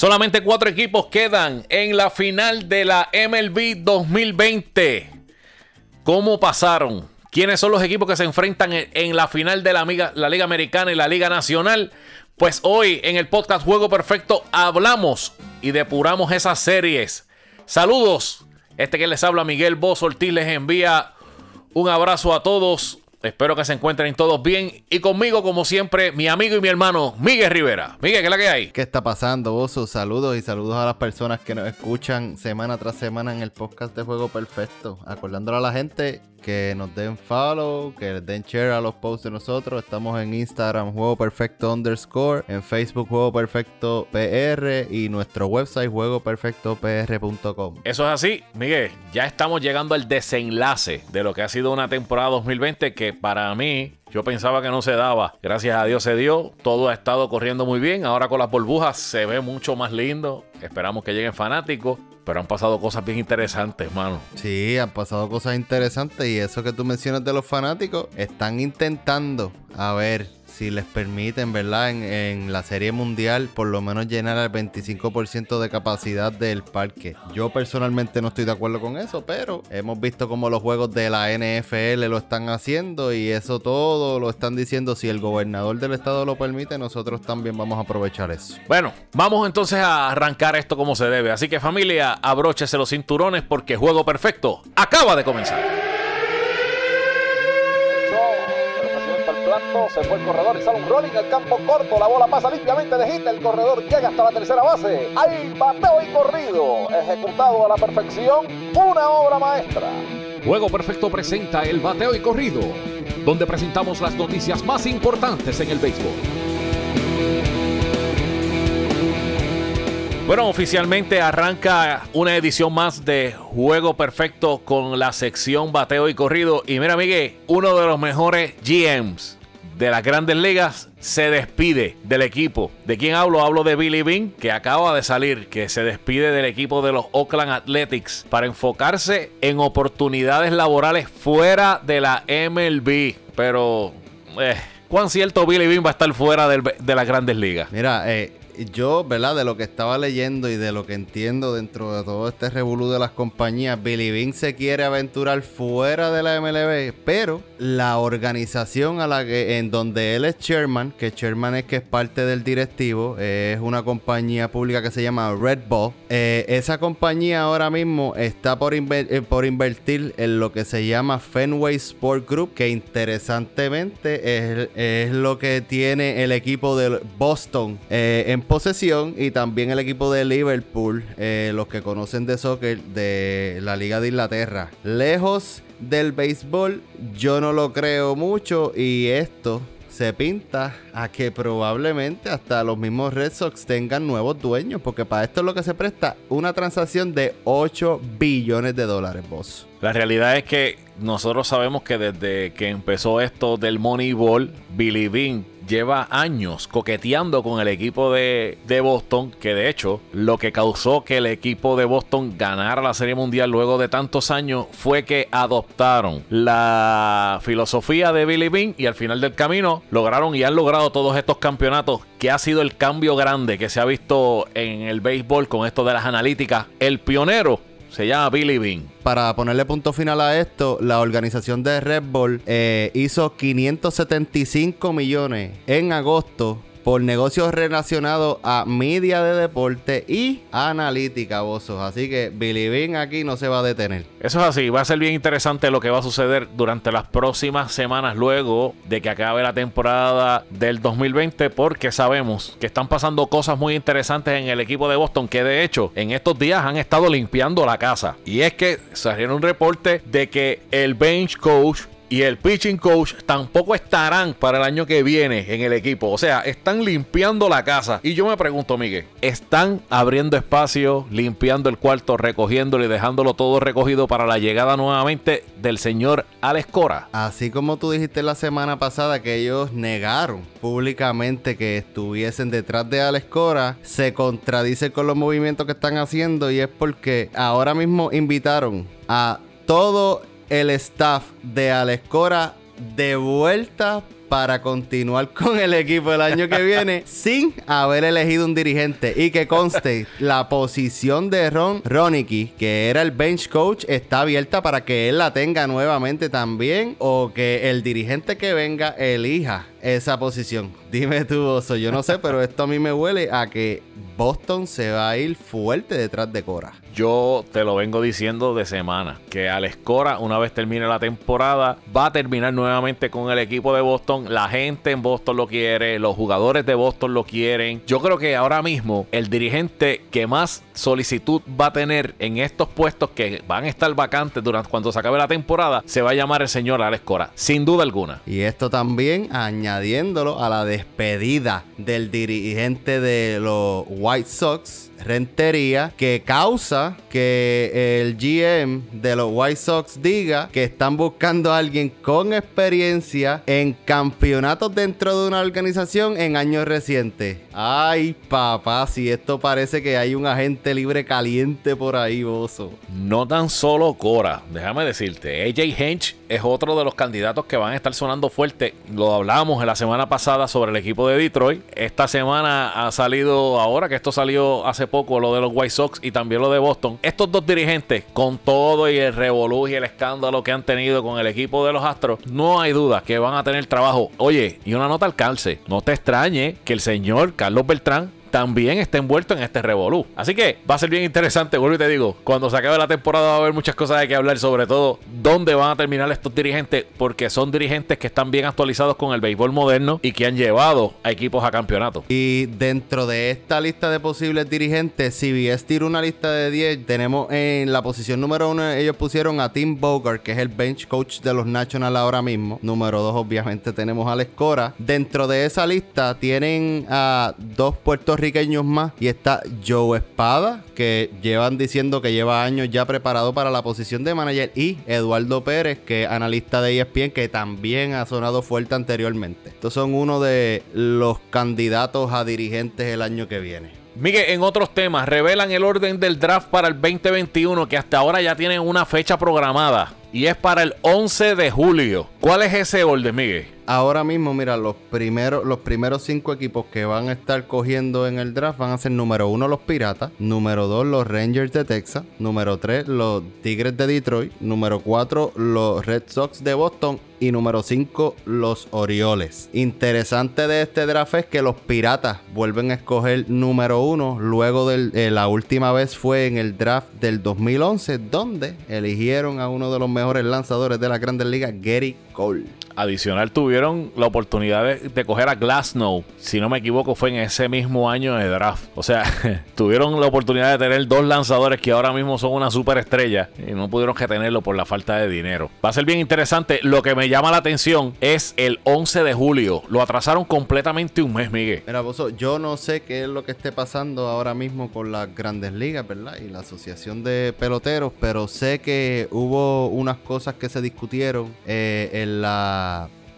Solamente cuatro equipos quedan en la final de la MLB 2020. ¿Cómo pasaron? ¿Quiénes son los equipos que se enfrentan en la final de la, Liga Americana y la Liga Nacional? Pues hoy en el podcast Juego Perfecto hablamos y depuramos esas series. Saludos. Este que les habla Miguel Bozo Ortiz les envía un abrazo a todos. Espero que se encuentren todos bien. Y conmigo, como siempre, mi amigo y mi hermano, Miguel Rivera. Miguel, ¿qué es la que hay? ¿Qué está pasando, Oso? Saludos y saludos a las personas que nos escuchan semana tras semana en el podcast de Juego Perfecto. Acordándole a la gente que nos den follow, que den share a los posts de nosotros. Estamos en Instagram, Juego Perfecto underscore, en Facebook, Juego Perfecto PR y nuestro website, juegoperfectopr.com. Eso es así, Miguel. Ya estamos llegando al desenlace de lo que ha sido una temporada 2020 que para mí yo pensaba que no se daba. Gracias a Dios se dio. Todo ha estado corriendo muy bien. Ahora con las burbujas se ve mucho más lindo. Esperamos que lleguen fanáticos. Pero han pasado cosas bien interesantes, hermano. Sí, han pasado cosas interesantes. Y eso que tú mencionas de los fanáticos, están intentando a ver si les permiten, ¿verdad? En, la serie mundial, por lo menos llenar el 25% de capacidad del parque. Yo personalmente no estoy de acuerdo con eso, pero hemos visto como los juegos de la NFL lo están haciendo y eso todo lo están diciendo. Si el gobernador del estado lo permite, nosotros también vamos a aprovechar eso. Bueno, vamos entonces a arrancar esto como se debe. Así que familia, abróchese los cinturones porque Juego Perfecto acaba de comenzar. Se fue el corredor y sale un rolling al campo corto. La bola pasa limpiamente de hit. El corredor llega hasta la tercera base. Hay bateo y corrido. Ejecutado a la perfección. Una obra maestra. Juego Perfecto presenta el bateo y corrido, donde presentamos las noticias más importantes en el béisbol. Bueno, oficialmente arranca una edición más de Juego Perfecto con la sección bateo y corrido. Y mira, Miguel, uno de los mejores GMs de las grandes ligas se despide del equipo. ¿De quién hablo? Hablo de Billy Bean, que acaba de salir, que se despide del equipo de los Oakland Athletics para enfocarse en oportunidades laborales fuera de la MLB. Pero, eh, ¿cuán cierto Billy Bean va a estar fuera de las grandes ligas? Mira, eh, yo, ¿verdad? De lo que estaba leyendo y de lo que entiendo dentro de todo este revolú de las compañías, Billy Bean se quiere aventurar fuera de la MLB, pero la organización a la que en donde él es chairman, que chairman es que es parte del directivo, es una compañía pública que se llama Red Bull. Eh, esa compañía ahora mismo está por, eh, por invertir en lo que se llama Fenway Sport Group, que interesantemente es, es lo que tiene el equipo de Boston eh, en posesión y también el equipo de Liverpool, eh, los que conocen de soccer de la Liga de Inglaterra. Lejos del béisbol, yo no lo creo mucho y esto se pinta a que probablemente hasta los mismos Red Sox tengan nuevos dueños, porque para esto es lo que se presta una transacción de 8 billones de dólares, boss. La realidad es que nosotros sabemos que desde que empezó esto del Moneyball, Billy Bean lleva años coqueteando con el equipo de, Boston, que de hecho lo que causó que el equipo de Boston ganara la Serie Mundial luego de tantos años fue que adoptaron la filosofía de Billy Bean y al final del camino lograron y han logrado todos estos campeonatos que ha sido el cambio grande que se ha visto en el béisbol con esto de las analíticas. El pionero se llama Billy Bean. Para ponerle punto final a esto, la organización de Red Bull eh, hizo 575 millones en agosto por negocios relacionados a media de deporte y analítica, bozos. Así que Billy Bean aquí no se va a detener. Eso es así, va a ser bien interesante lo que va a suceder durante las próximas semanas luego de que acabe la temporada del 2020 porque sabemos que están pasando cosas muy interesantes en el equipo de Boston que de hecho en estos días han estado limpiando la casa. Y es que salieron un reporte de que el bench coach y el pitching coach tampoco estarán para el año que viene en el equipo. O sea, están limpiando la casa. Y yo me pregunto, Miguel, ¿están abriendo espacio, limpiando el cuarto, recogiéndolo y dejándolo todo recogido para la llegada nuevamente del señor Alex Cora? Así como tú dijiste la semana pasada que ellos negaron públicamente que estuviesen detrás de Alex Cora, se contradice con los movimientos que están haciendo y es porque ahora mismo invitaron a todo el staff de Alex Cora de vuelta para continuar con el equipo el año que viene sin haber elegido un dirigente. Y que conste, la posición de Ron Ronicky, que era el bench coach, está abierta para que él la tenga nuevamente también o que el dirigente que venga elija esa posición. Dime tú, Oso, yo no sé, pero esto a mí me huele a que Boston se va a ir fuerte detrás de Cora. Yo te lo vengo diciendo de semana, que Alex Cora, una vez termine la temporada, va a terminar nuevamente con el equipo de Boston. La gente en Boston lo quiere, los jugadores de Boston lo quieren. Yo creo que ahora mismo el dirigente que más solicitud va a tener en estos puestos que van a estar vacantes durante cuando se acabe la temporada, se va a llamar el señor Alex Cora, sin duda alguna. Y esto también añadiéndolo a la despedida del dirigente de los White Sox rentería que causa que el GM de los White Sox diga que están buscando a alguien con experiencia en campeonatos dentro de una organización en años recientes. Ay, papá, si esto parece que hay un agente libre caliente por ahí, bozo. No tan solo Cora, déjame decirte, AJ Hinch es otro de los candidatos que van a estar sonando fuerte. Lo hablamos en la semana pasada sobre el equipo de Detroit. Esta semana ha salido, ahora que esto salió hace poco, lo de los White Sox y también lo de Boston. Estos dos dirigentes, con todo y el revolú y el escándalo que han tenido con el equipo de los Astros, no hay duda que van a tener trabajo. Oye, y una nota al calce, no te extrañe que el señor Carlos Beltrán también está envuelto en este revolú. Así que va a ser bien interesante, vuelvo y te digo, cuando se acabe la temporada va a haber muchas cosas de que hablar, sobre todo dónde van a terminar estos dirigentes, porque son dirigentes que están bien actualizados con el béisbol moderno y que han llevado a equipos a campeonato. Y dentro de esta lista de posibles dirigentes, si CBS tira una lista de 10, tenemos en la posición número uno, ellos pusieron a Tim Bogart, que es el bench coach de los Nationals ahora mismo. Número dos, obviamente, tenemos a Alex Cora. Dentro de esa lista tienen a dos puertos puertorriqueños más. Y está Joe Espada, que llevan diciendo que lleva años ya preparado para la posición de manager. Y Eduardo Pérez, que es analista de ESPN, que también ha sonado fuerte anteriormente. Estos son uno de los candidatos a dirigentes el año que viene. Miguel, en otros temas, revelan el orden del draft para el 2021 que hasta ahora ya tienen una fecha programada y es para el 11 de julio. ¿Cuál es ese orden, Miguel? Ahora mismo, mira, los primeros, los primeros cinco equipos que van a estar cogiendo en el draft van a ser número uno los Piratas, número dos los Rangers de Texas, número tres los Tigres de Detroit, número cuatro los Red Sox de Boston y número 5 los Orioles. Interesante de este draft es que los Piratas vuelven a escoger número 1 luego de la última vez fue en el draft del 2011 donde eligieron a uno de los mejores lanzadores de la Grandes Ligas, Gary Cole. Adicional tuvieron la oportunidad de, coger a Glasnow, si no me equivoco fue en ese mismo año de draft. O sea, tuvieron la oportunidad de tener dos lanzadores que ahora mismo son una superestrella y no pudieron retenerlo por la falta de dinero. Va a ser bien interesante. Lo que me llama la atención es el 11 de julio. Lo atrasaron completamente un mes, Miguel. Mira, Bozo, yo no sé qué es lo que esté pasando ahora mismo con las grandes ligas, ¿verdad? Y la asociación de peloteros, pero sé que hubo unas cosas que se discutieron eh, en la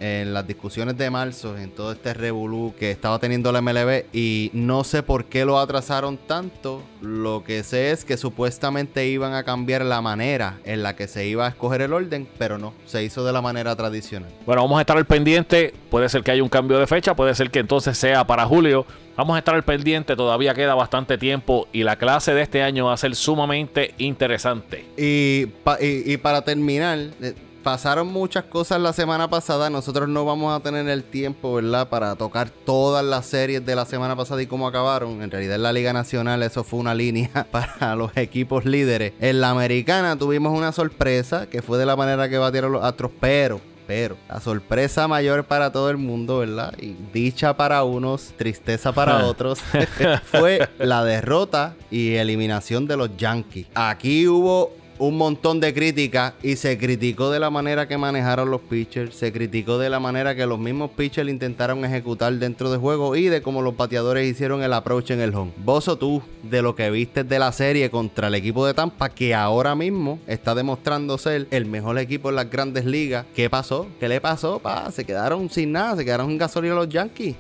en las discusiones de marzo, en todo este revolú que estaba teniendo la MLB y no sé por qué lo atrasaron tanto. Lo que sé es que supuestamente iban a cambiar la manera en la que se iba a escoger el orden, pero no, se hizo de la manera tradicional. Bueno, vamos a estar al pendiente. Puede ser que haya un cambio de fecha, puede ser que entonces sea para julio. Vamos a estar al pendiente, todavía queda bastante tiempo y la clase de este año va a ser sumamente interesante. Y, y para terminar, eh, pasaron muchas cosas la semana pasada. Nosotros no vamos a tener el tiempo, ¿verdad? Para tocar todas las series de la semana pasada y cómo acabaron. En realidad en la Liga Nacional eso fue una línea para los equipos líderes. En la Americana tuvimos una sorpresa que fue de la manera que batieron los Astros, pero pero la sorpresa mayor para todo el mundo, ¿verdad? Y dicha para unos, tristeza para otros, fue la derrota y eliminación de los Yankees. Aquí hubo un montón de críticas y se criticó de la manera que manejaron los pitchers, se criticó de la manera que los mismos pitchers intentaron ejecutar dentro del juego y de cómo los bateadores hicieron el approach en el home. Vos o tú, de lo que viste de la serie contra el equipo de Tampa, que ahora mismo está demostrando ser el mejor equipo en las grandes ligas. ¿Qué pasó? ¿Qué le pasó? Pa? Se quedaron sin nada, se quedaron en gasolina los Yankees.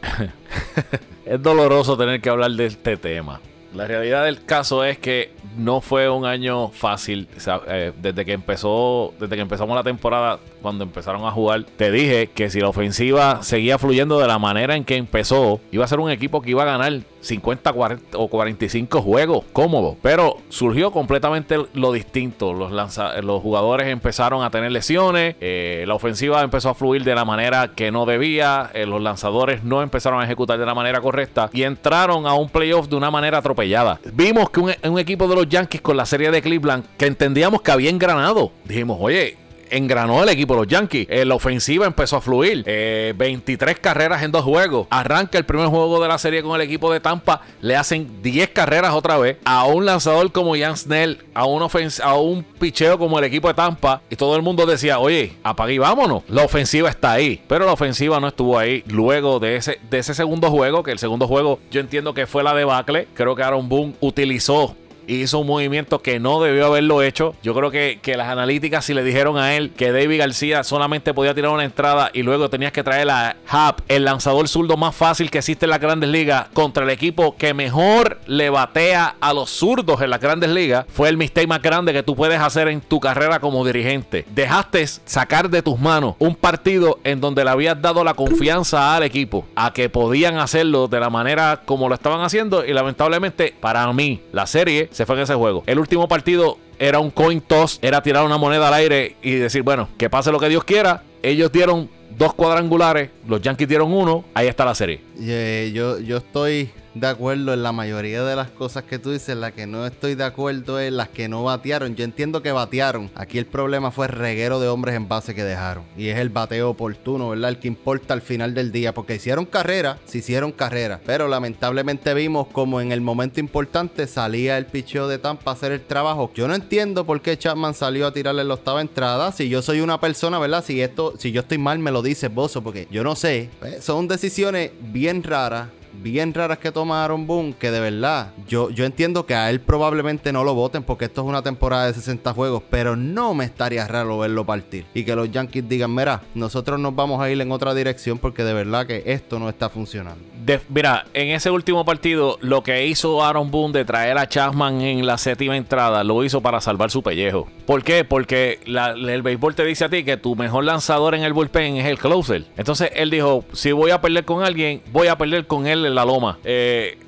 es doloroso tener que hablar de este tema. La realidad del caso es que no fue un año fácil. Eh, desde que empezó, desde que empezamos la temporada, cuando empezaron a jugar, te dije que si la ofensiva seguía fluyendo de la manera en que empezó, iba a ser un equipo que iba a ganar 50 40, o 45 juegos cómodos. Pero surgió completamente lo distinto. Los, los jugadores empezaron a tener lesiones, eh, la ofensiva empezó a fluir de la manera que no debía, eh, los lanzadores no empezaron a ejecutar de la manera correcta y entraron a un playoff de una manera atropellada. Vimos que un, un equipo de los Yankees con la serie de Cleveland que entendíamos que había engranado. Dijimos, oye, engranó el equipo los Yankees. Eh, la ofensiva empezó a fluir. 23 eh, carreras en dos juegos. Arranca el primer juego de la serie con el equipo de Tampa. Le hacen 10 carreras otra vez. A un lanzador como Jan Snell. A un, a un picheo como el equipo de Tampa. Y todo el mundo decía, oye, apague y vámonos. La ofensiva está ahí. Pero la ofensiva no estuvo ahí luego de ese, de ese segundo juego. Que el segundo juego yo entiendo que fue la debacle. Creo que Aaron Boone utilizó hizo un movimiento que no debió haberlo hecho. Yo creo que, que, las analíticas, si le dijeron a él que David García solamente podía tirar una entrada y luego tenías que traer a Hap, el lanzador zurdo más fácil que existe en las grandes ligas, contra el equipo que mejor le batea a los zurdos en las grandes ligas, fue el mistake más grande que tú puedes hacer en tu carrera como dirigente. Dejaste sacar de tus manos un partido en donde le habías dado la confianza al equipo a que podían hacerlo de la manera como lo estaban haciendo y lamentablemente para mí la serie se fue en ese juego. El último partido era un coin toss, era tirar una moneda al aire y decir, bueno, que pase lo que Dios quiera. Ellos dieron dos cuadrangulares, los Yankees dieron uno, ahí está la serie. Eh, yo, yo estoy de acuerdo en la mayoría de las cosas que tú dices. La que no estoy de acuerdo es las que no batearon. Yo entiendo que batearon. Aquí el problema fue reguero de hombres en base que dejaron. Y es el bateo oportuno, ¿verdad? El que importa al final del día. Porque hicieron carrera, se hicieron carrera. Pero lamentablemente vimos como en el momento importante salía el picheo de Tampa a hacer el trabajo. Yo no entiendo por qué Chapman salió a tirarle la octava entrada. Si yo soy una persona, ¿verdad? Si esto, si yo estoy mal, me lo dices, Bozo. Porque yo no sé. Pues, son decisiones bien raras bien raras que tomaron Boom, que de verdad, yo, yo entiendo que a él probablemente no lo voten porque esto es una temporada de 60 juegos, pero no me estaría raro verlo partir. Y que los Yankees digan, mira, nosotros nos vamos a ir en otra dirección porque de verdad que esto no está funcionando. mira, en ese último partido, lo que hizo Aaron Boone de traer a Chapman en la séptima entrada, lo hizo para salvar su pellejo. ¿Por qué? Porque el béisbol te dice a ti que tu mejor lanzador en el bullpen es el closer. Entonces él dijo, si voy a perder con alguien, voy a perder con él en la loma. Eh,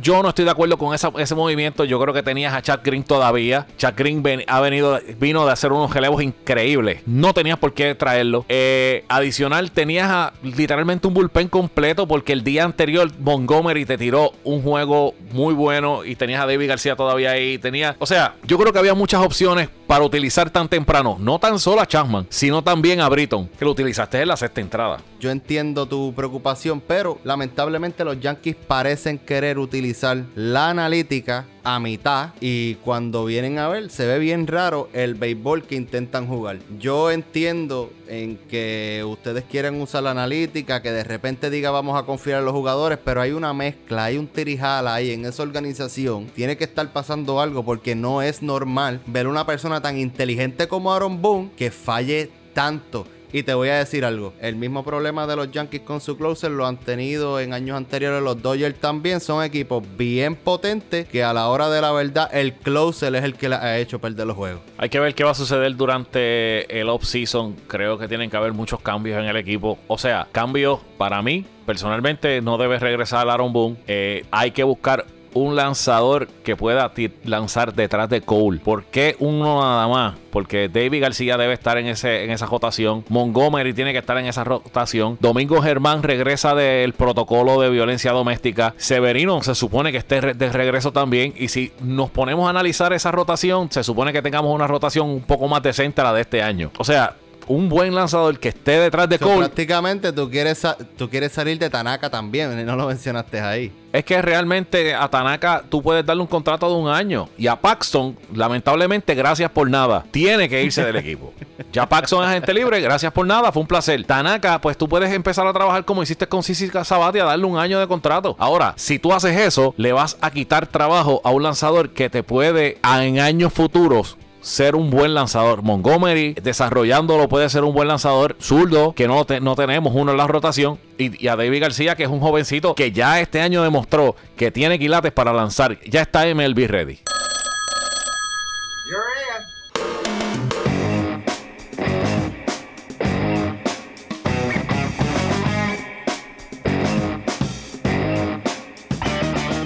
yo no estoy de acuerdo con ese movimiento. Yo creo que tenías a Chad Green todavía. Chad Green ha venido, vino de hacer unos relevos increíbles. No tenías por qué traerlo. Eh, adicional, tenías literalmente un bullpen completo porque el día anterior Montgomery te tiró un juego muy bueno y tenías a David García todavía ahí. Tenía, o sea, yo creo que había muchas opciones para utilizar tan temprano. No tan solo a Chapman, sino también a Britton, que lo utilizaste en la sexta entrada. Yo entiendo tu preocupación, pero lamentablemente los Yankees parecen querer utilizar la analítica a mitad y cuando vienen a ver se ve bien raro el béisbol que intentan jugar. Yo entiendo en que ustedes quieren usar la analítica, que de repente diga vamos a confiar en los jugadores, pero hay una mezcla, hay un tirijala ahí en esa organización. Tiene que estar pasando algo porque no es normal ver una persona tan inteligente como Aaron Boone que falle tanto. Y te voy a decir algo, el mismo problema de los Yankees con su closer lo han tenido en años anteriores los Dodgers también, son equipos bien potentes que a la hora de la verdad el closer es el que le ha hecho perder los juegos. Hay que ver qué va a suceder durante el off-season, creo que tienen que haber muchos cambios en el equipo, o sea, cambios para mí, personalmente no debe regresar Aaron Boone, eh, hay que buscar un lanzador que pueda lanzar detrás de Cole. ¿Por qué uno nada más? Porque David García debe estar en, ese, en esa rotación. Montgomery tiene que estar en esa rotación. Domingo Germán regresa del protocolo de violencia doméstica. Severino se supone que esté de regreso también. Y si nos ponemos a analizar esa rotación, se supone que tengamos una rotación un poco más decente a la de este año. O sea, un buen lanzador que esté detrás de Cole. Prácticamente tú quieres, tú quieres salir de Tanaka también, no lo mencionaste ahí. Es que realmente a Tanaka tú puedes darle un contrato de un año. Y a Paxton, lamentablemente, gracias por nada, tiene que irse del equipo. Ya Paxton es agente libre, gracias por nada, fue un placer. Tanaka, pues tú puedes empezar a trabajar como hiciste con Sisi Sabati a darle un año de contrato. Ahora, si tú haces eso, le vas a quitar trabajo a un lanzador que te puede en años futuros ser un buen lanzador. Montgomery desarrollándolo puede ser un buen lanzador. Zurdo, que no, no tenemos uno en la rotación. Y, a David García, que es un jovencito que ya este año demostró que tiene quilates para lanzar. Ya está MLB ready.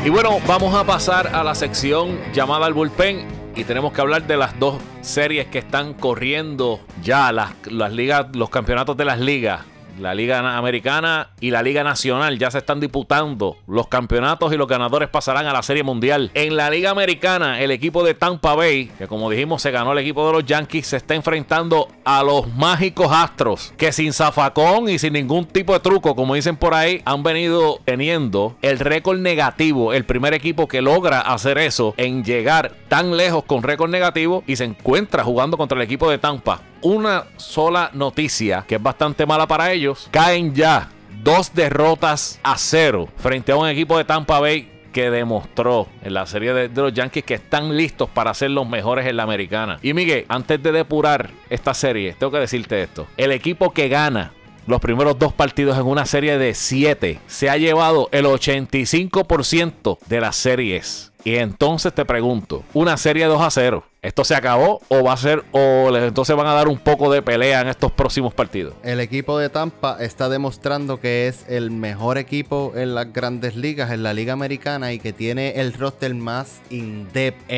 Y bueno, vamos a pasar a la sección llamada al bullpen y tenemos que hablar de las dos series que están corriendo ya, las, las ligas, los campeonatos de las ligas. La Liga Americana y la Liga Nacional ya se están disputando los campeonatos y los ganadores pasarán a la Serie Mundial. En la Liga Americana, el equipo de Tampa Bay, que como dijimos se ganó el equipo de los Yankees, se está enfrentando a los mágicos Astros, que sin zafacón y sin ningún tipo de truco, como dicen por ahí, han venido teniendo el récord negativo. El primer equipo que logra hacer eso en llegar tan lejos con récord negativo y se encuentra jugando contra el equipo de Tampa una sola noticia que es bastante mala para ellos. Caen ya dos derrotas a cero frente a un equipo de Tampa Bay que demostró en la serie de, los Yankees que están listos para ser los mejores en la americana. Y Miguel, antes de depurar esta serie, tengo que decirte esto. El equipo que gana los primeros dos partidos en una serie de siete se ha llevado el 85% de las series. Y entonces te pregunto, una serie 2 a 0 ¿Esto se acabó o va a ser o entonces van a dar un poco de pelea en estos próximos partidos? El equipo de Tampa está demostrando que es el mejor equipo en las grandes ligas, en la liga americana y que tiene el roster más in-depth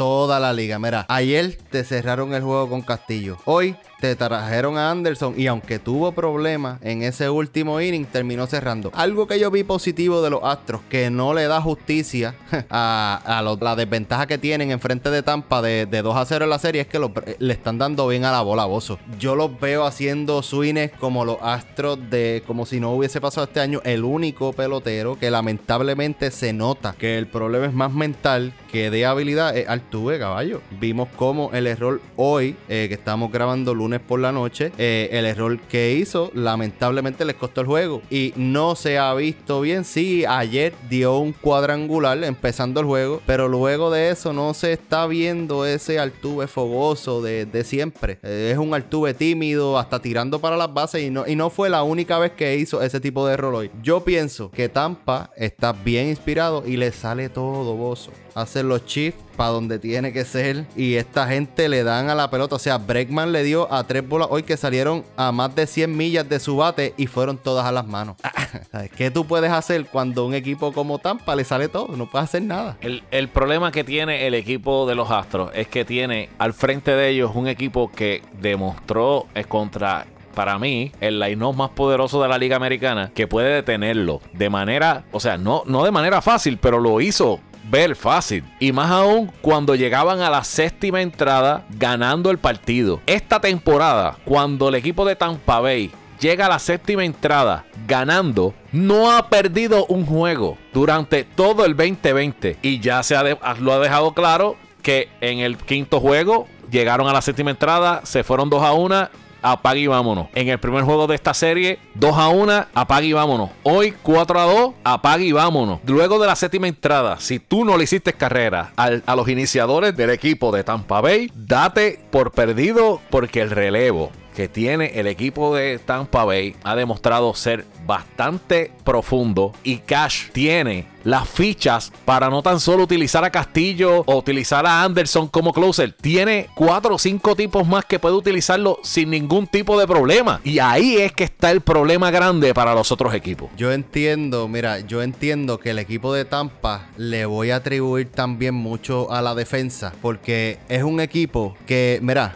toda la liga. Mira, ayer te cerraron el juego con Castillo. Hoy te trajeron a Anderson y aunque tuvo problemas en ese último inning, terminó cerrando. Algo que yo vi positivo de los Astros, que no le da justicia a, la desventaja que tienen enfrente de Tampa de, 2 a 0 en la serie, es que le están dando bien a la bola, Bozo. Yo los veo haciendo swings como los Astros de como si no hubiese pasado este año. El único pelotero que lamentablemente se nota que el problema es más mental que de habilidad es Altuve, caballo. Vimos como el error hoy, eh, que estamos grabando lunes por la noche, eh, el error que hizo lamentablemente les costó el juego y no se ha visto bien. Sí, ayer dio un cuadrangular empezando el juego, pero luego de eso no se está viendo ese Altuve fogoso de, siempre. Eh, es un Altuve tímido, hasta tirando para las bases y no, y no fue la única vez que hizo ese tipo de error hoy. Yo pienso que Tampa está bien inspirado y le sale todo bozo. Hacer los chiefs para donde tiene que ser. Y esta gente le dan a la pelota. O sea, Breckman le dio a tres bolas hoy que salieron a más de 100 millas de su bate y fueron todas a las manos. ¿Qué tú puedes hacer cuando un equipo como Tampa le sale todo? No puedes hacer nada. El, el problema que tiene el equipo de los Astros es que tiene al frente de ellos un equipo que demostró es contra para mí, el line más poderoso de la Liga Americana que puede detenerlo de manera, o sea, no, no de manera fácil, pero lo hizo ver fácil. Y más aún cuando llegaban a la séptima entrada ganando el partido. Esta temporada, cuando el equipo de Tampa Bay llega a la séptima entrada ganando, no ha perdido un juego durante todo el 2020. Y ya se lo ha dejado claro que en el quinto juego llegaron a la séptima entrada, se fueron 2 a 1 apague y vámonos. En el primer juego de esta serie, 2 a 1, apague y vámonos. Hoy, 4 a 2, apague y vámonos. Luego de la séptima entrada, si tú no le hiciste carrera a los iniciadores del equipo de Tampa Bay, date por perdido porque el relevo que tiene el equipo de Tampa Bay ha demostrado ser bastante profundo y Cash tiene las fichas para no tan solo utilizar a Castillo o utilizar a Anderson como closer. Tiene cuatro o cinco tipos más que puede utilizarlo sin ningún tipo de problema. Y ahí es que está el problema grande para los otros equipos. Yo entiendo, mira, yo entiendo que el equipo de Tampa le voy a atribuir también mucho a la defensa. Porque es un equipo que, mira,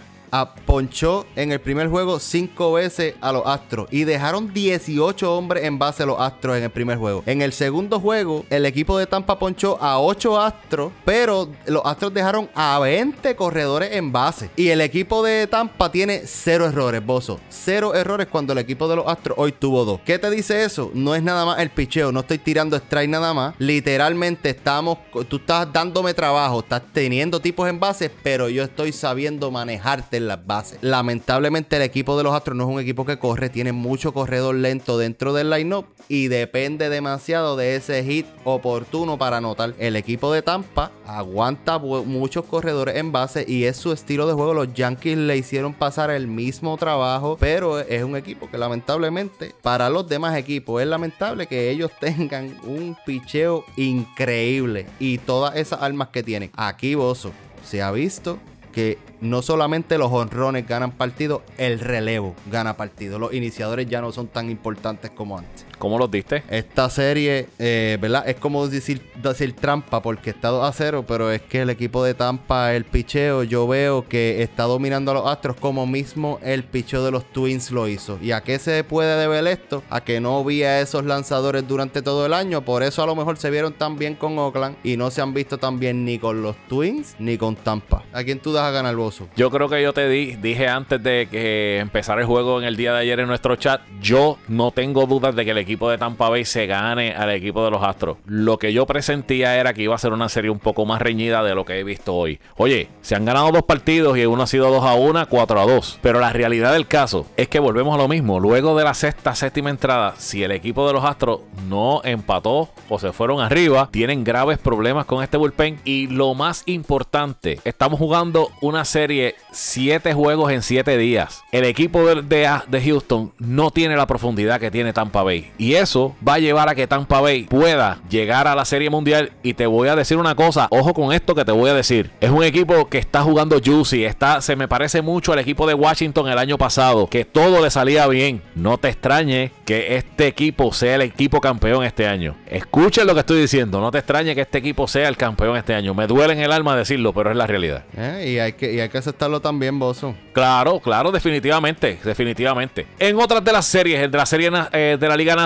ponchó en el primer juego cinco veces a los Astros y dejaron 18 hombres en base a los Astros en el primer juego. En el segundo juego, el equipo de Tampa ponchó a 8 Astros, pero los Astros dejaron a 20 corredores en base. Y el equipo de Tampa tiene cero errores, Bozo. Cero errores cuando el equipo de los Astros hoy tuvo dos. ¿Qué te dice eso? No es nada más el picheo, no estoy tirando strike nada más. Literalmente estamos, tú estás dándome trabajo, estás teniendo tipos en base, pero yo estoy sabiendo manejarte las bases. Lamentablemente el equipo de los Astros no es un equipo que corre, tiene mucho corredor lento dentro del line-up y depende demasiado de ese hit oportuno para anotar. El equipo de Tampa aguanta muchos corredores en base y es su estilo de juego. Los Yankees le hicieron pasar el mismo trabajo, pero es un equipo que lamentablemente para los demás equipos es lamentable que ellos tengan un picheo increíble y todas esas armas que tienen. Aquí Bozo se ha visto que no solamente los honrones ganan partido, el relevo gana partido. Los iniciadores ya no son tan importantes como antes. ¿Cómo los diste? Esta serie, eh, ¿verdad? Es como decir, decir trampa porque está 2 a 0, pero es que el equipo de Tampa, el picheo, yo veo que está dominando a los Astros como mismo el picheo de los Twins lo hizo. ¿Y a qué se puede deber esto? A que no vi a esos lanzadores durante todo el año. Por eso a lo mejor se vieron tan bien con Oakland y no se han visto tan bien ni con los Twins ni con Tampa. ¿A quién tú das a ganar, Bozo? Yo creo que yo te di, dije antes de que empezara el juego en el día de ayer en nuestro chat, yo no tengo dudas de que el equipo de Tampa Bay se gane al equipo de los Astros. Lo que yo presentía era que iba a ser una serie un poco más reñida de lo que he visto hoy. Oye, se han ganado dos partidos y uno ha sido 2 a 1, 4 a 2. Pero la realidad del caso es que volvemos a lo mismo. Luego de la sexta, séptima entrada, si el equipo de los Astros no empató o se fueron arriba, tienen graves problemas con este bullpen. Y lo más importante, estamos jugando una serie 7 juegos en 7 días. El equipo de, de, de Houston no tiene la profundidad que tiene Tampa Bay. Y eso va a llevar a que Tampa Bay pueda llegar a la Serie Mundial. Y te voy a decir una cosa, ojo con esto que te voy a decir. Es un equipo que está jugando juicy, está, se me parece mucho al equipo de Washington el año pasado, que todo le salía bien. No te extrañe que este equipo sea el equipo campeón este año. Escuchen lo que estoy diciendo, no te extrañe que este equipo sea el campeón este año. Me duele en el alma decirlo, pero es la realidad. Eh, y, hay que, y hay que aceptarlo también, Bozo. Claro, claro, definitivamente, definitivamente. En otras de las series, de la serie eh, de la Liga Nacional,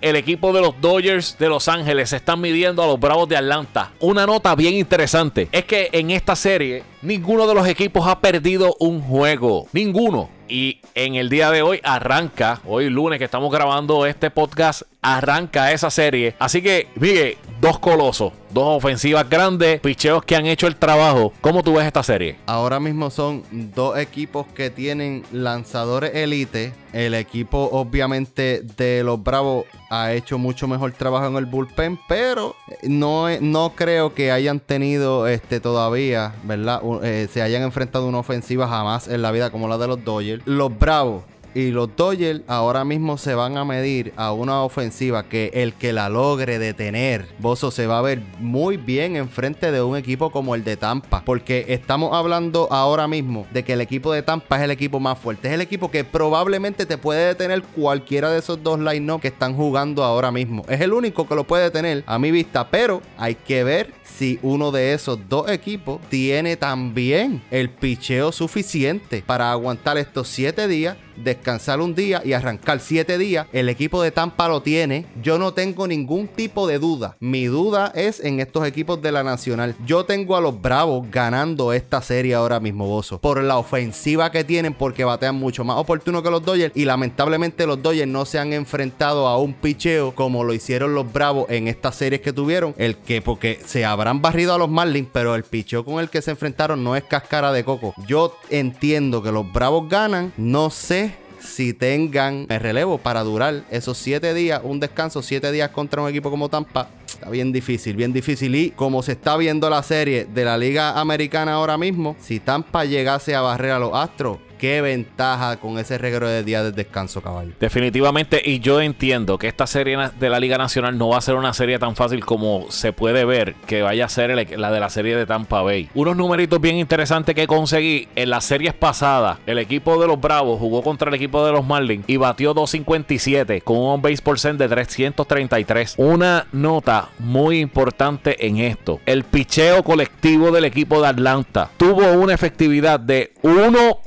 el equipo de los Dodgers de Los Ángeles se están midiendo a los Bravos de Atlanta. Una nota bien interesante es que en esta serie ninguno de los equipos ha perdido un juego. Ninguno. Y en el día de hoy arranca, hoy lunes que estamos grabando este podcast, arranca esa serie. Así que, Miguel, dos colosos, dos ofensivas grandes, picheos que han hecho el trabajo. ¿Cómo tú ves esta serie? Ahora mismo son dos equipos que tienen lanzadores elite. El equipo, obviamente, de los Bravos ha hecho mucho mejor trabajo en el bullpen, pero no, no creo que hayan tenido este todavía, ¿verdad? Eh, se hayan enfrentado una ofensiva jamás en la vida como la de los Dodgers. Los Bravos y los Dodgers ahora mismo se van a medir a una ofensiva que el que la logre detener, Bozo se va a ver muy bien enfrente de un equipo como el de Tampa. Porque estamos hablando ahora mismo de que el equipo de Tampa es el equipo más fuerte. Es el equipo que probablemente te puede detener cualquiera de esos dos line que están jugando ahora mismo. Es el único que lo puede detener a mi vista. Pero hay que ver si uno de esos dos equipos tiene también el picheo suficiente para aguantar estos siete días descansar un día y arrancar siete días. El equipo de Tampa lo tiene. Yo no tengo ningún tipo de duda. Mi duda es en estos equipos de la Nacional. Yo tengo a los Bravos ganando esta serie ahora mismo, Bozo. Por la ofensiva que tienen, porque batean mucho más oportuno que los Dodgers. Y lamentablemente los Dodgers no se han enfrentado a un picheo como lo hicieron los Bravos en estas series que tuvieron. El que, porque se habrán barrido a los Marlins, pero el picheo con el que se enfrentaron no es cáscara de coco. Yo entiendo que los Bravos ganan. No sé si tengan el relevo para durar esos siete días, un descanso, siete días contra un equipo como Tampa. Está bien difícil, bien difícil. Y como se está viendo la serie de la Liga Americana ahora mismo, si Tampa llegase a barrer a los Astros, qué ventaja con ese regreso de día de descanso, caballo. Definitivamente, y yo entiendo que esta serie de la Liga Nacional no va a ser una serie tan fácil como se puede ver que vaya a ser la de la serie de Tampa Bay. Unos numeritos bien interesantes que conseguí en las series pasadas. El equipo de los Bravos jugó contra el equipo de los Marlins y batió 257 con un base percent de 333. Una nota muy importante en esto. El picheo colectivo del equipo de Atlanta tuvo una efectividad de 1.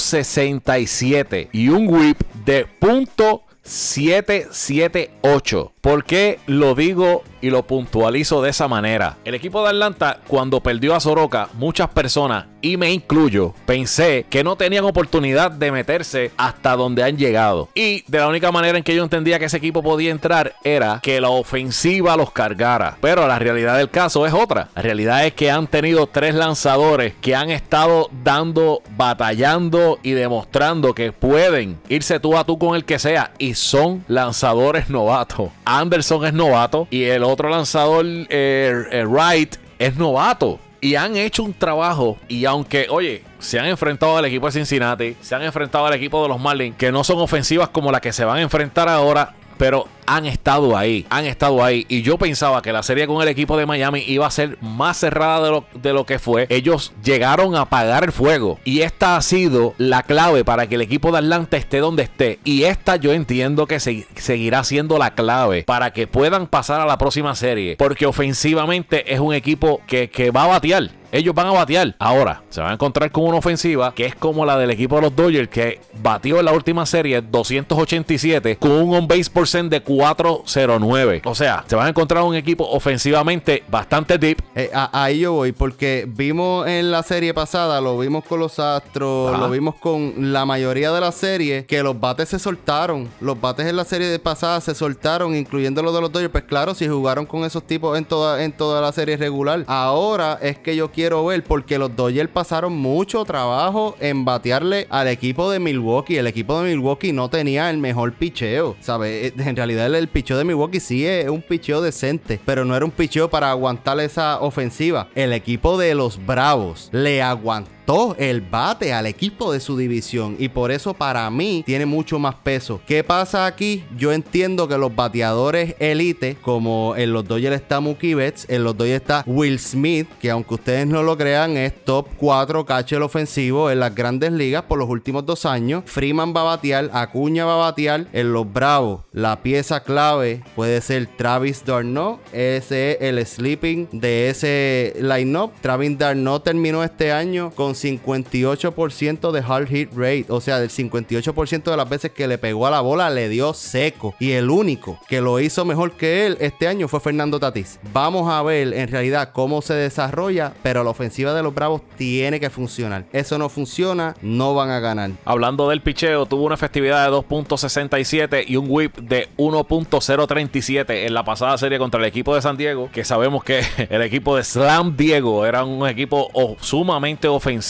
67 y un whip de .778. ¿Por qué lo digo y lo puntualizo de esa manera? El equipo de Atlanta, cuando perdió a Soroka, muchas personas, y me incluyo, pensé que no tenían oportunidad de meterse hasta donde han llegado. Y de la única manera en que yo entendía que ese equipo podía entrar era que la ofensiva los cargara. Pero la realidad del caso es otra. La realidad es que han tenido tres lanzadores que han estado dando, batallando y demostrando que pueden irse tú a tú con el que sea. Y son lanzadores novatos. Anderson es novato y el otro lanzador, eh, eh, Wright, es novato. Y han hecho un trabajo. Y aunque, oye, se han enfrentado al equipo de Cincinnati, se han enfrentado al equipo de los Marlins, que no son ofensivas como las que se van a enfrentar ahora, pero han estado ahí, han estado ahí. Y yo pensaba que la serie con el equipo de Miami iba a ser más cerrada de lo, de lo, que fue. Ellos llegaron a apagar el fuego. Y esta ha sido la clave para que el equipo de Atlanta esté donde esté. Y esta yo entiendo que seguirá siendo la clave para que puedan pasar a la próxima serie. Porque ofensivamente es un equipo que, que va a batear ellos van a batear. Ahora, se van a encontrar con una ofensiva que es como la del equipo de los Dodgers, que batió en la última serie 287 con un on-base percent de 409. O sea, se van a encontrar un equipo ofensivamente bastante deep. Eh, ahí yo voy, porque vimos en la serie pasada, lo vimos con los Astros, lo vimos con la mayoría de la serie, que los bates se soltaron. Los bates en la serie pasada se soltaron, incluyendo los de los Dodgers. Pues claro, si jugaron con esos tipos en toda, en toda la serie regular. Ahora es que yo quiero quiero ver porque los Dodgers pasaron mucho trabajo en batearle al equipo de Milwaukee. El equipo de Milwaukee no tenía el mejor picheo, ¿sabes? En realidad el picheo de Milwaukee sí es un picheo decente, pero no era un picheo para aguantar esa ofensiva. El equipo de los Bravos le aguantó el bate al equipo de su división y por eso para mí tiene mucho más peso. ¿Qué pasa aquí? Yo entiendo que los bateadores elite, como en los Dodgers está Mookie Betts, en los Dodgers está Will Smith, que aunque ustedes no lo crean es top 4 catcher ofensivo en las grandes ligas por los últimos dos años. Freeman va a batear, Acuña va a batear, en los Bravos la pieza clave puede ser Travis Darno, ese es el sleeping de ese lineup. Travis Darno terminó este año con 58% de hard hit rate. O sea, del 58% de las veces que le pegó a la bola le dio seco. Y el único que lo hizo mejor que él este año fue Fernando Tatís. Vamos a ver en realidad cómo se desarrolla, pero la ofensiva de los Bravos tiene que funcionar. Eso no funciona, no van a ganar. Hablando del picheo, tuvo una efectividad de 2.67 y un whip de 1.037 en la pasada serie contra el equipo de San Diego, que sabemos que el equipo de Slam Diego era un equipo sumamente ofensivo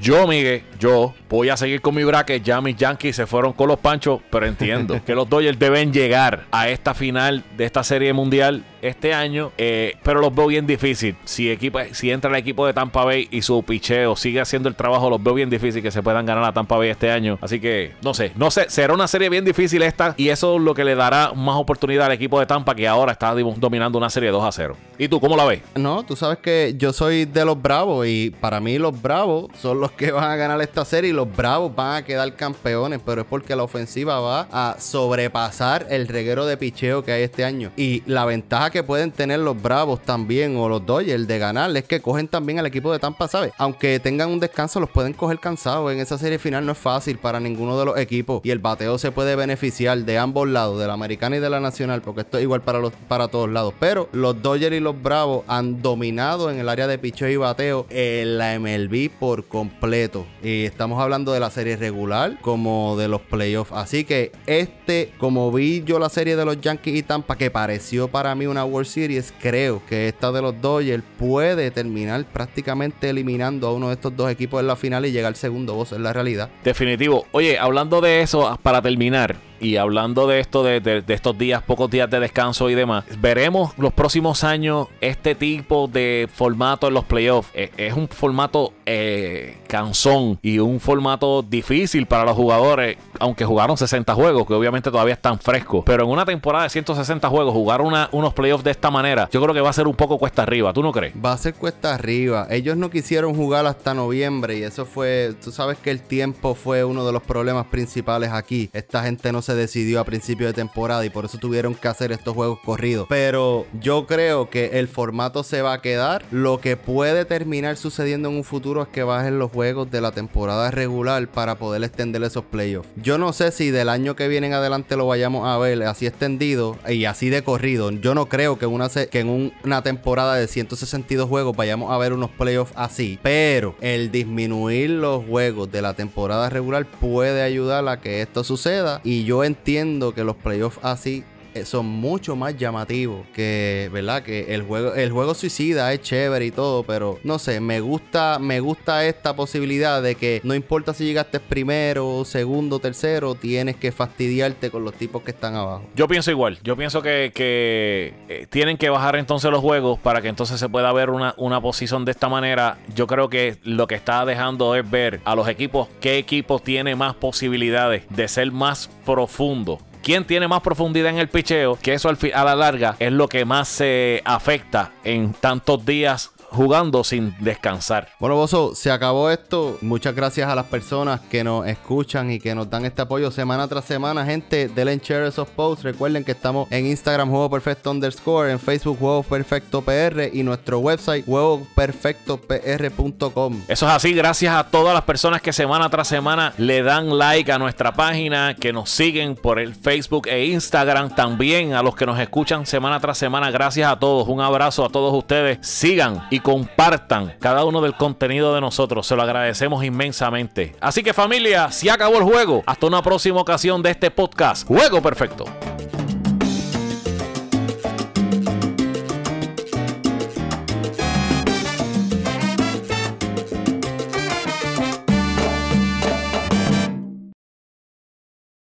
yo, Miguel, yo voy a seguir con mi bracket. Ya mis Yankees se fueron con los panchos, pero entiendo que los Dodgers deben llegar a esta final de esta serie mundial este año, eh, pero los veo bien difícil. Si, equipo, si entra el equipo de Tampa Bay y su picheo sigue haciendo el trabajo, los veo bien difícil que se puedan ganar a Tampa Bay este año. Así que, no sé, no sé, será una serie bien difícil esta y eso es lo que le dará más oportunidad al equipo de Tampa que ahora está dominando una serie 2 a 0. ¿Y tú cómo la ves? No, tú sabes que yo soy de los Bravos y para mí los Bravos son los que van a ganar esta serie y los Bravos van a quedar campeones, pero es porque la ofensiva va a sobrepasar el reguero de picheo que hay este año. Y la ventaja que pueden tener los Bravos también o los Dodgers de ganar es que cogen también al equipo de Tampa, ¿sabes? Aunque tengan un descanso, los pueden coger cansados. En esa serie final no es fácil para ninguno de los equipos y el bateo se puede beneficiar de ambos lados, de la americana y de la nacional, porque esto es igual para, los, para todos lados. Pero los Dodgers y los Bravos han dominado en el área de picheo y bateo en la MLB por completo. Y estamos hablando de la serie regular como de los playoffs. Así que este, como vi yo la serie de los Yankees y Tampa, que pareció para mí una World Series, creo que esta de los Dodgers puede terminar prácticamente eliminando a uno de estos dos equipos en la final y llegar segundo. Vos en la realidad. Definitivo. Oye, hablando de eso, para terminar, y hablando de esto, de, estos días, pocos días de descanso y demás, veremos los próximos años este tipo de formato en los playoffs. E, es, un formato eh, cansón y un formato difícil para los jugadores, aunque jugaron 60 juegos, que obviamente todavía están frescos. Pero en una temporada de 160 juegos, jugar unos playoffs de esta manera, yo creo que va a ser un poco cuesta arriba. ¿Tú no crees? Va a ser cuesta arriba. Ellos no quisieron jugar hasta noviembre y eso fue, tú sabes que el tiempo fue uno de los problemas principales aquí. Esta gente no se se decidió a principio de temporada y por eso tuvieron que hacer estos juegos corridos. Pero yo creo que el formato se va a quedar. Lo que puede terminar sucediendo en un futuro es que bajen los juegos de la temporada regular para poder extender esos playoffs. Yo no sé si del año que viene en adelante lo vayamos a ver así extendido y así de corrido. Yo no creo que, una que en una temporada de 162 juegos vayamos a ver unos playoffs así. Pero el disminuir los juegos de la temporada regular puede ayudar a que esto suceda. Y yo entiendo que los playoffs así son mucho más llamativos que, ¿verdad? Que el juego, el juego suicida es chévere y todo, pero no sé, me gusta, me gusta esta posibilidad de que no importa si llegaste primero, segundo, tercero, tienes que fastidiarte con los tipos que están abajo. Yo pienso igual, yo pienso que, eh, tienen que bajar entonces los juegos para que entonces se pueda ver una, una posición de esta manera. Yo creo que lo que está dejando es ver a los equipos qué equipo tiene más posibilidades de ser más profundo quién tiene más profundidad en el picheo, que eso al a la larga es lo que más se afecta en tantos días jugando sin descansar. Bueno, Bozo, se acabó esto. Muchas gracias a las personas que nos escuchan y que nos dan este apoyo semana tras semana. Gente, denle share esos posts. Recuerden que estamos en Instagram, Juego Perfecto underscore, en Facebook, Juego Perfecto PR y nuestro website, juegoperfectopr.com. Eso es así, gracias a todas las personas que semana tras semana le dan like a nuestra página, que nos siguen por el Facebook e Instagram. También a los que nos escuchan semana tras semana, gracias a todos. Un abrazo a todos ustedes. Sigan compartan cada uno del contenido de nosotros. Se lo agradecemos inmensamente. Así que familia, si acabó el juego. Hasta una próxima ocasión de este podcast. Juego Perfecto.